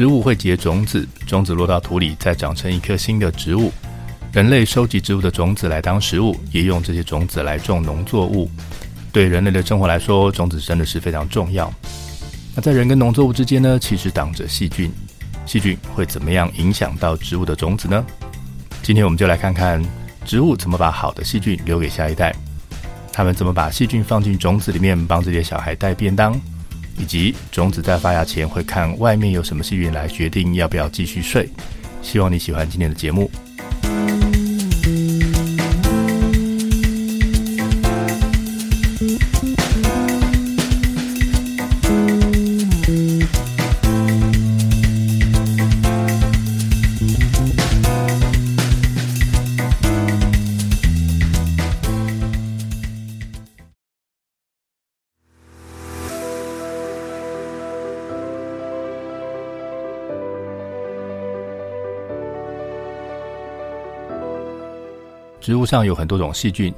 植物会结种子，种子落到土里，再长成一棵新的植物。人类收集植物的种子来当食物，也用这些种子来种农作物。对人类的生活来说，种子真的是非常重要。那在人跟农作物之间呢，其实挡着细菌。细菌会怎么样影响到植物的种子呢？今天我们就来看看植物怎么把好的细菌留给下一代，他们怎么把细菌放进种子里面，帮这些小孩带便当。以及种子在发芽前会看外面有什么细菌来决定要不要继续睡。希望你喜欢今天的节目。植物上有很多种细菌，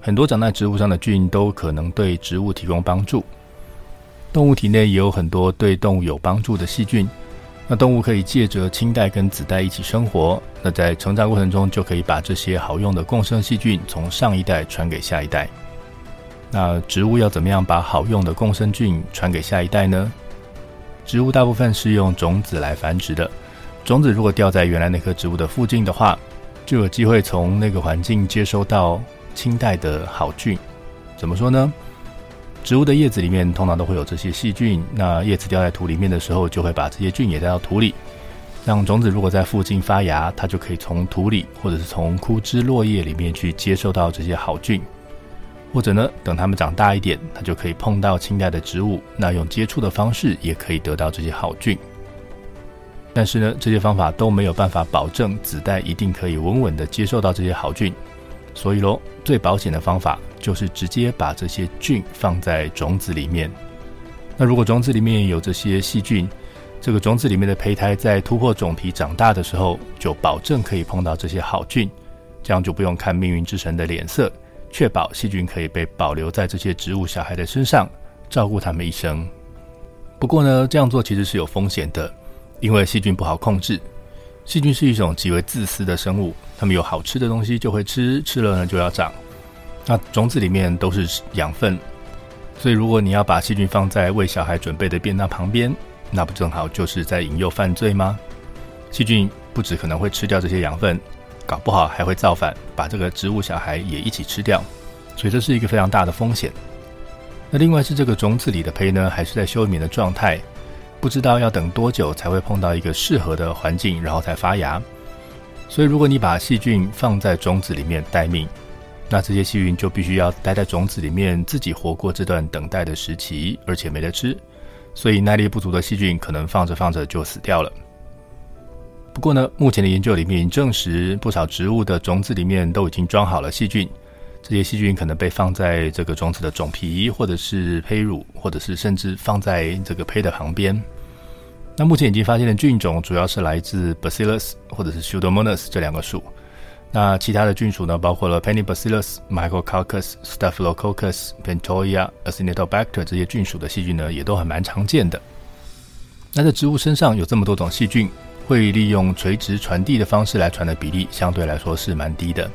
很多长在植物上的菌都可能对植物提供帮助。动物体内也有很多对动物有帮助的细菌。那动物可以借着亲代跟子代一起生活，那在成长过程中就可以把这些好用的共生细菌从上一代传给下一代。那植物要怎么样把好用的共生菌传给下一代呢？植物大部分是用种子来繁殖的，种子如果掉在原来那棵植物的附近的话，就有机会从那个环境接收到清代的好菌。怎么说呢？植物的叶子里面通常都会有这些细菌，那叶子掉在土里面的时候，就会把这些菌也带到土里。让种子如果在附近发芽，它就可以从土里或者是从枯枝落叶里面去接收到这些好菌。或者呢，等它们长大一点，它就可以碰到清代的植物，那用接触的方式也可以得到这些好菌。但是呢，这些方法都没有办法保证子代一定可以稳稳地接受到这些好菌，所以喽，最保险的方法就是直接把这些菌放在种子里面。那如果种子里面有这些细菌，这个种子里面的胚胎在突破种皮长大的时候，就保证可以碰到这些好菌，这样就不用看命运之神的脸色，确保细菌可以被保留在这些植物小孩的身上，照顾他们一生。不过呢，这样做其实是有风险的。因为细菌不好控制，细菌是一种极为自私的生物，它们有好吃的东西就会吃，吃了呢就要长。那种子里面都是养分，所以如果你要把细菌放在为小孩准备的便当旁边，那不正好就是在引诱犯罪吗？细菌不止可能会吃掉这些养分，搞不好还会造反，把这个植物小孩也一起吃掉，所以这是一个非常大的风险。那另外是这个种子里的胚呢，还是在休眠的状态。不知道要等多久才会碰到一个适合的环境，然后才发芽。所以，如果你把细菌放在种子里面待命，那这些细菌就必须要待在种子里面，自己活过这段等待的时期，而且没得吃。所以，耐力不足的细菌可能放着放着就死掉了。不过呢，目前的研究里面已证实，不少植物的种子里面都已经装好了细菌。这些细菌可能被放在这个种子的种皮，或者是胚乳，或者是甚至放在这个胚的旁边。那目前已经发现的菌种主要是来自 Bacillus 或者是 Pseudomonas 这两个属。那其他的菌属呢，包括了 Paenibacillus、Micrococcus、Staphylococcus、Pentoia、Acinetobacter 这些菌属的细菌呢，也都还蛮常见的。那在植物身上有这么多种细菌，会利用垂直传递的方式来传的比例，相对来说是蛮低的。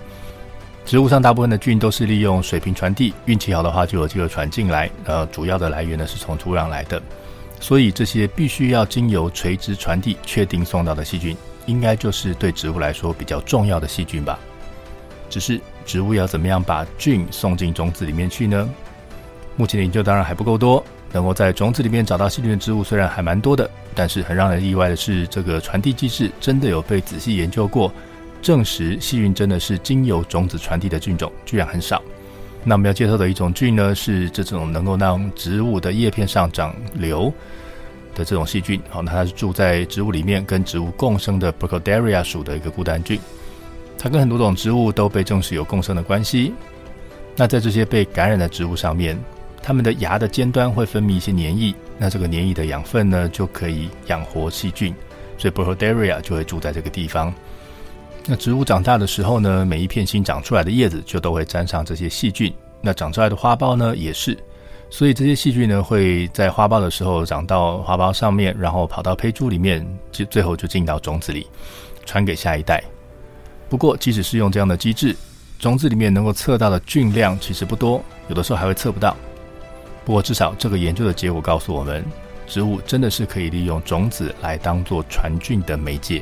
植物上大部分的菌都是利用水平传递，运气好的话就有机会传进来。呃，主要的来源呢是从土壤来的，所以这些必须要经由垂直传递确定送到的细菌，应该就是对植物来说比较重要的细菌吧。只是植物要怎么样把菌送进种子里面去呢？目前的研究当然还不够多，能够在种子里面找到细菌的植物虽然还蛮多的，但是很让人意外的是，这个传递机制真的有被仔细研究过。证实细菌真的是经由种子传递的菌种，居然很少。那我们要介绍的一种菌呢，是这种能够让植物的叶片上长瘤。的这种细菌，好，那它是住在植物里面跟植物共生的 Burkholderia 属的一个孤单菌，它跟很多种植物都被证实有共生的关系。那在这些被感染的植物上面，它们的芽的尖端会分泌一些黏液，那这个黏液的养分呢，就可以养活细菌，所以 Burkholderia 就会住在这个地方。那植物长大的时候呢，每一片新长出来的叶子就都会沾上这些细菌。那长出来的花苞呢，也是。所以这些细菌呢，会在花苞的时候长到花苞上面，然后跑到胚珠里面，就最后就进到种子里，传给下一代。不过，即使是用这样的机制，种子里面能够测到的菌量其实不多，有的时候还会测不到。不过，至少这个研究的结果告诉我们，植物真的是可以利用种子来当做传菌的媒介。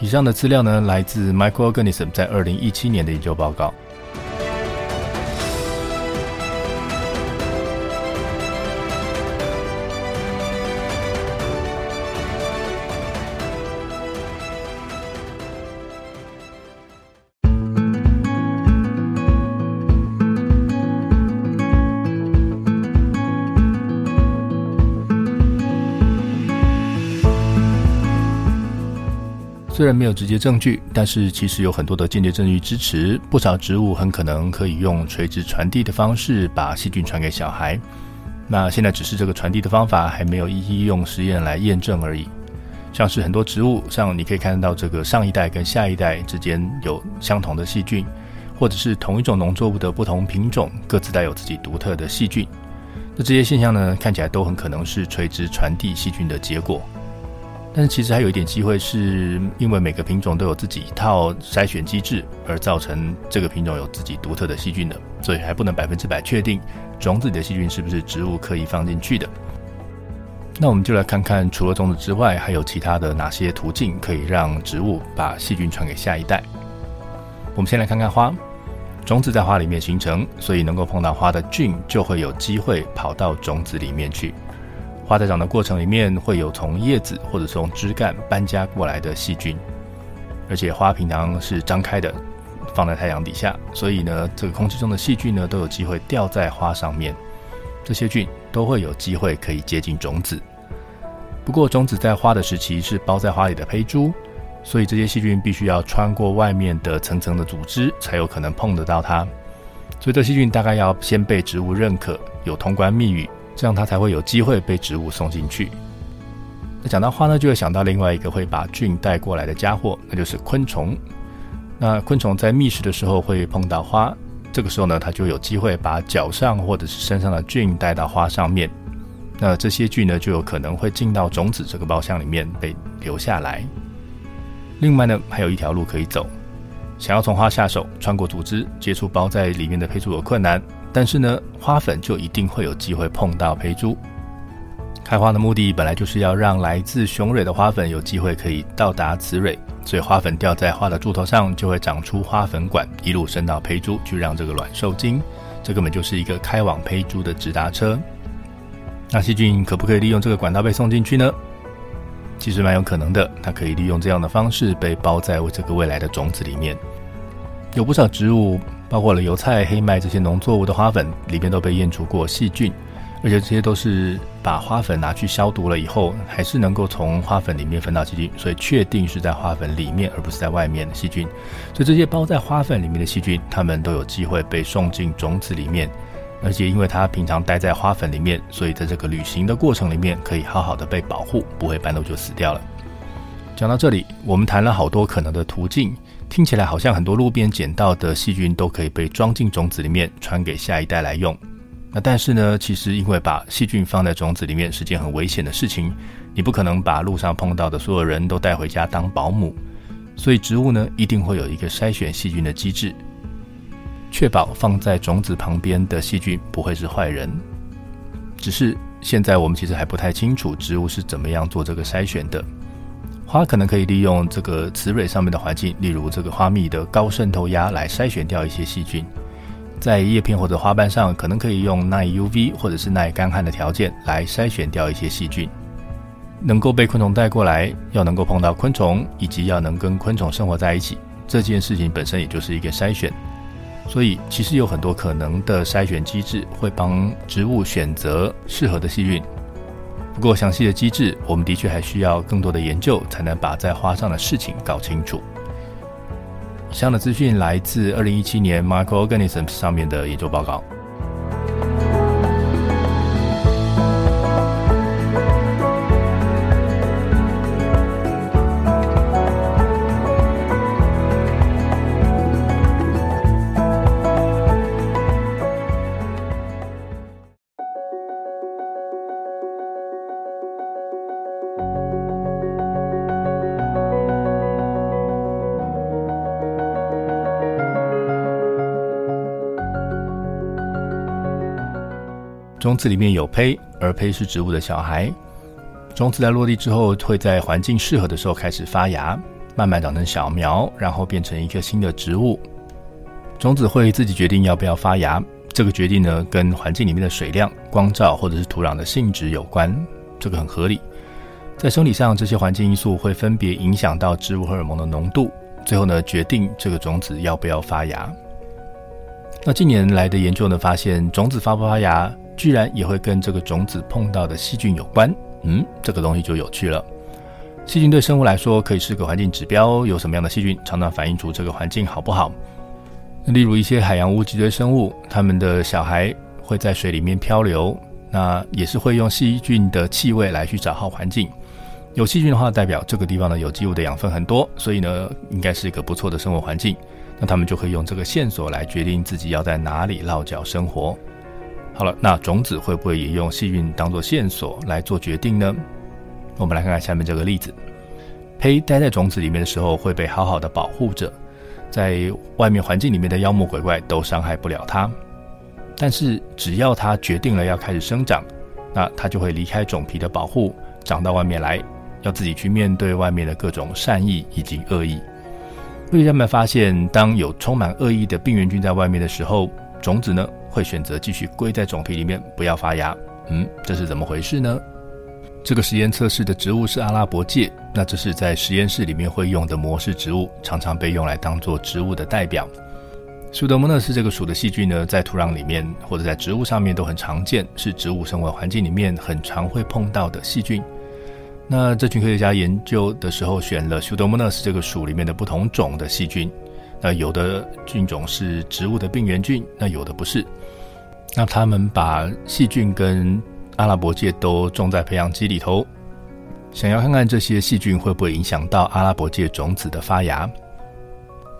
以上的资料呢，来自 Microorganism 在二零一七年的研究报告。虽然没有直接证据，但是其实有很多的间接证据支持，不少植物很可能可以用垂直传递的方式把细菌传给小孩。那现在只是这个传递的方法还没有一一用实验来验证而已。像是很多植物，像你可以看到这个上一代跟下一代之间有相同的细菌，或者是同一种农作物的不同品种各自带有自己独特的细菌。那这些现象呢，看起来都很可能是垂直传递细菌的结果。但是其实还有一点机会，是因为每个品种都有自己一套筛选机制，而造成这个品种有自己独特的细菌的，所以还不能百分之百确定种子里的细菌是不是植物可以放进去的。那我们就来看看，除了种子之外，还有其他的哪些途径可以让植物把细菌传给下一代？我们先来看看花，种子在花里面形成，所以能够碰到花的菌就会有机会跑到种子里面去。花在长的过程里面，会有从叶子或者从枝干搬家过来的细菌，而且花平常是张开的，放在太阳底下，所以呢，这个空气中的细菌呢都有机会掉在花上面，这些菌都会有机会可以接近种子。不过，种子在花的时期是包在花里的胚珠，所以这些细菌必须要穿过外面的层层的组织，才有可能碰得到它。所以，这细菌大概要先被植物认可，有通关密语。这样它才会有机会被植物送进去。那讲到花呢，就会想到另外一个会把菌带过来的家伙，那就是昆虫。那昆虫在觅食的时候会碰到花，这个时候呢，它就有机会把脚上或者是身上的菌带到花上面。那这些菌呢，就有可能会进到种子这个包厢里面被留下来。另外呢，还有一条路可以走，想要从花下手，穿过组织，接触包在里面的胚珠有困难。但是呢，花粉就一定会有机会碰到胚珠。开花的目的本来就是要让来自雄蕊的花粉有机会可以到达雌蕊，所以花粉掉在花的柱头上，就会长出花粉管，一路伸到胚珠去让这个卵受精。这根本就是一个开往胚珠的直达车。那细菌可不可以利用这个管道被送进去呢？其实蛮有可能的，它可以利用这样的方式被包在这个未来的种子里面。有不少植物。包括了油菜、黑麦这些农作物的花粉里边都被验出过细菌，而且这些都是把花粉拿去消毒了以后，还是能够从花粉里面分到细菌，所以确定是在花粉里面而不是在外面的细菌。所以这些包在花粉里面的细菌，它们都有机会被送进种子里面，而且因为它平常待在花粉里面，所以在这个旅行的过程里面可以好好的被保护，不会半路就死掉了。讲到这里，我们谈了好多可能的途径。听起来好像很多路边捡到的细菌都可以被装进种子里面，传给下一代来用。那但是呢，其实因为把细菌放在种子里面是件很危险的事情，你不可能把路上碰到的所有人都带回家当保姆。所以植物呢，一定会有一个筛选细菌的机制，确保放在种子旁边的细菌不会是坏人。只是现在我们其实还不太清楚植物是怎么样做这个筛选的。花可能可以利用这个雌蕊上面的环境，例如这个花蜜的高渗透压来筛选掉一些细菌。在叶片或者花瓣上，可能可以用耐 UV 或者是耐干旱的条件来筛选掉一些细菌。能够被昆虫带过来，要能够碰到昆虫，以及要能跟昆虫生活在一起，这件事情本身也就是一个筛选。所以，其实有很多可能的筛选机制会帮植物选择适合的细菌。不过详细的机制，我们的确还需要更多的研究，才能把在花上的事情搞清楚。以上的资讯来自二零一七年 Microorganisms 上面的研究报告。种子里面有胚，而胚是植物的小孩。种子在落地之后，会在环境适合的时候开始发芽，慢慢长成小苗，然后变成一个新的植物。种子会自己决定要不要发芽，这个决定呢，跟环境里面的水量、光照或者是土壤的性质有关，这个很合理。在生理上，这些环境因素会分别影响到植物荷尔蒙的浓度，最后呢，决定这个种子要不要发芽。那近年来的研究呢，发现种子发不发芽，居然也会跟这个种子碰到的细菌有关，嗯，这个东西就有趣了。细菌对生物来说可以是个环境指标，有什么样的细菌常常反映出这个环境好不好？例如一些海洋无脊椎生物，它们的小孩会在水里面漂流，那也是会用细菌的气味来去找好环境。有细菌的话，代表这个地方的有机物的养分很多，所以呢，应该是一个不错的生活环境。那他们就可以用这个线索来决定自己要在哪里落脚生活。好了，那种子会不会也用幸运当做线索来做决定呢？我们来看看下面这个例子：胚待在种子里面的时候会被好好的保护着，在外面环境里面的妖魔鬼怪都伤害不了它。但是只要它决定了要开始生长，那它就会离开种皮的保护，长到外面来，要自己去面对外面的各种善意以及恶意。科学家们发现，当有充满恶意的病原菌在外面的时候，种子呢，会选择继续归在种皮里面，不要发芽。嗯，这是怎么回事呢？这个实验测试的植物是阿拉伯芥，那这是在实验室里面会用的模式植物，常常被用来当做植物的代表。Pseudomonas 这个属的细菌呢，在土壤里面或者在植物上面都很常见，是植物生活环境里面很常会碰到的细菌。那这群科学家研究的时候，选了 Pseudomonas 这个属里面的不同种的细菌。那有的菌种是植物的病原菌，那有的不是。那他们把细菌跟阿拉伯芥都种在培养基里头，想要看看这些细菌会不会影响到阿拉伯芥种子的发芽。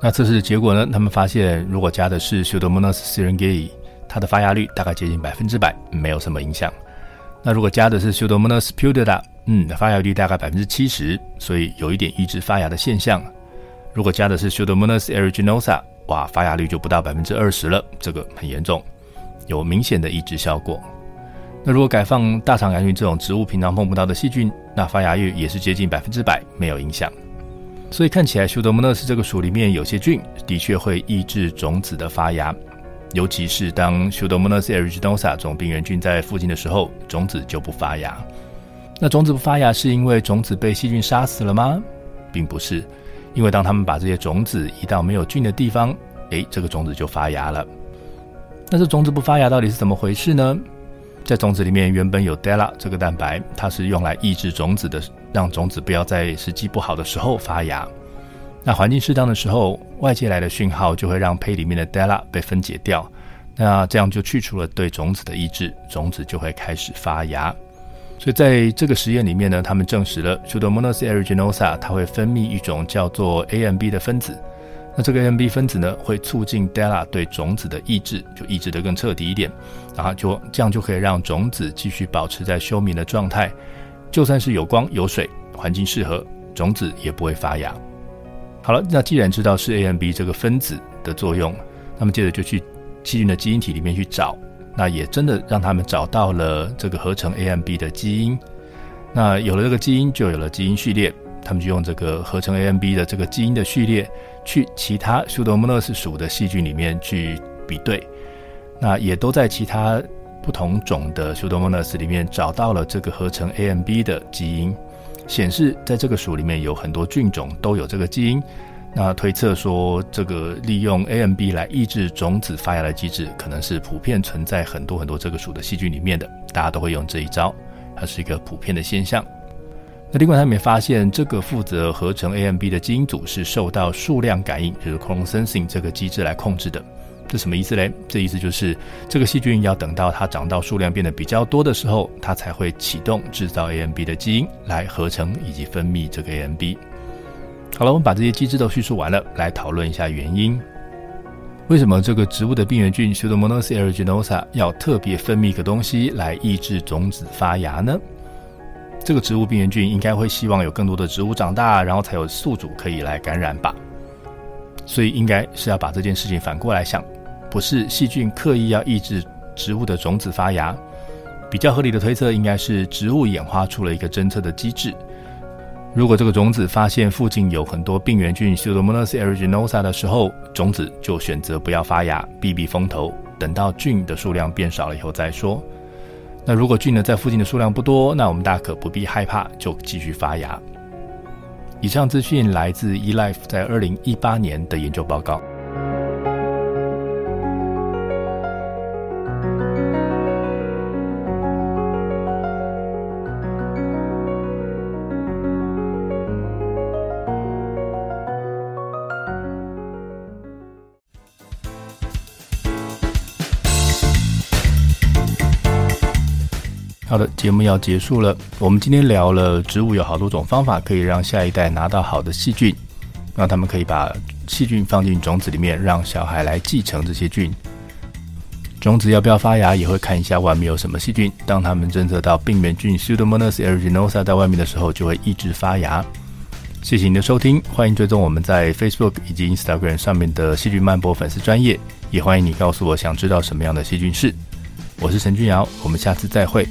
那测试的结果呢？他们发现，如果加的是 Pseudomonas syringae，它的发芽率大概接近百分之百，没有什么影响。那如果加的是 Pseudomonas putida，嗯，发芽率大概百分之七十，所以有一点抑制发芽的现象。如果加的是 Pseudomonas aeruginosa，哇，发芽率就不到百分之二十了，这个很严重，有明显的抑制效果。那如果改放大肠杆菌这种植物平常碰不到的细菌，那发芽率也是接近百分之百，没有影响。所以看起来 Pseudomonas 这个属里面有些菌的确会抑制种子的发芽，尤其是当 Pseudomonas aeruginosa 这种病原菌在附近的时候，种子就不发芽。那种子不发芽是因为种子被细菌杀死了吗？并不是。因为当他们把这些种子移到没有菌的地方，诶，这个种子就发芽了。那这种子不发芽到底是怎么回事呢？在种子里面原本有 della 这个蛋白，它是用来抑制种子的，让种子不要在时机不好的时候发芽。那环境适当的时候，外界来的讯号就会让胚里面的 della 被分解掉，那这样就去除了对种子的抑制，种子就会开始发芽。所以在这个实验里面呢，他们证实了 Pseudomonas aeruginosa 它会分泌一种叫做 AMB 的分子。那这个 AMB 分子呢，会促进 DELA 对种子的抑制，就抑制得更彻底一点，然后就这样就可以让种子继续保持在休眠的状态。就算是有光有水，环境适合，种子也不会发芽。好了，那既然知道是 AMB 这个分子的作用，那么接着就去细菌的基因体里面去找。那也真的让他们找到了这个合成 AMB 的基因。那有了这个基因，就有了基因序列。他们就用这个合成 AMB 的这个基因的序列，去其他 Pseudomonas 属的细菌里面去比对。那也都在其他不同种的 Pseudomonas 里面找到了这个合成 AMB 的基因，显示在这个属里面有很多菌种都有这个基因。那推测说，这个利用 AMB 来抑制种子发芽的机制，可能是普遍存在很多很多这个属的细菌里面的，大家都会用这一招，它是一个普遍的现象。那另外，他们也发现，这个负责合成 AMB 的基因组是受到数量感应，就是 clone sensing 这个机制来控制的。这什么意思嘞？这意思就是，这个细菌要等到它长到数量变得比较多的时候，它才会启动制造 AMB 的基因来合成以及分泌这个 AMB。好了，我们把这些机制都叙述完了，来讨论一下原因。为什么这个植物的病原菌 Pseudomonas aeruginosa 要特别分泌一个东西来抑制种子发芽呢？这个植物病原菌应该会希望有更多的植物长大，然后才有宿主可以来感染吧。所以应该是要把这件事情反过来想，不是细菌刻意要抑制植物的种子发芽。比较合理的推测应该是植物演化出了一个侦测的机制。如果这个种子发现附近有很多病原菌 Pseudomonas aeruginosa 的时候，种子就选择不要发芽，避避风头，等到菌的数量变少了以后再说。那如果菌呢在附近的数量不多，那我们大可不必害怕，就继续发芽。以上资讯来自 eLife 在二零一八年的研究报告。好的，节目要结束了。我们今天聊了植物有好多种方法可以让下一代拿到好的细菌，让他们可以把细菌放进种子里面，让小孩来继承这些菌。种子要不要发芽，也会看一下外面有什么细菌。当他们侦测到病原菌 Pseudomonas aeruginosa 在外面的时候，就会抑制发芽。谢谢你的收听，欢迎追踪我们在 Facebook 以及 Instagram 上面的细菌漫播粉丝专业，也欢迎你告诉我想知道什么样的细菌是。我是陈君尧，我们下次再会。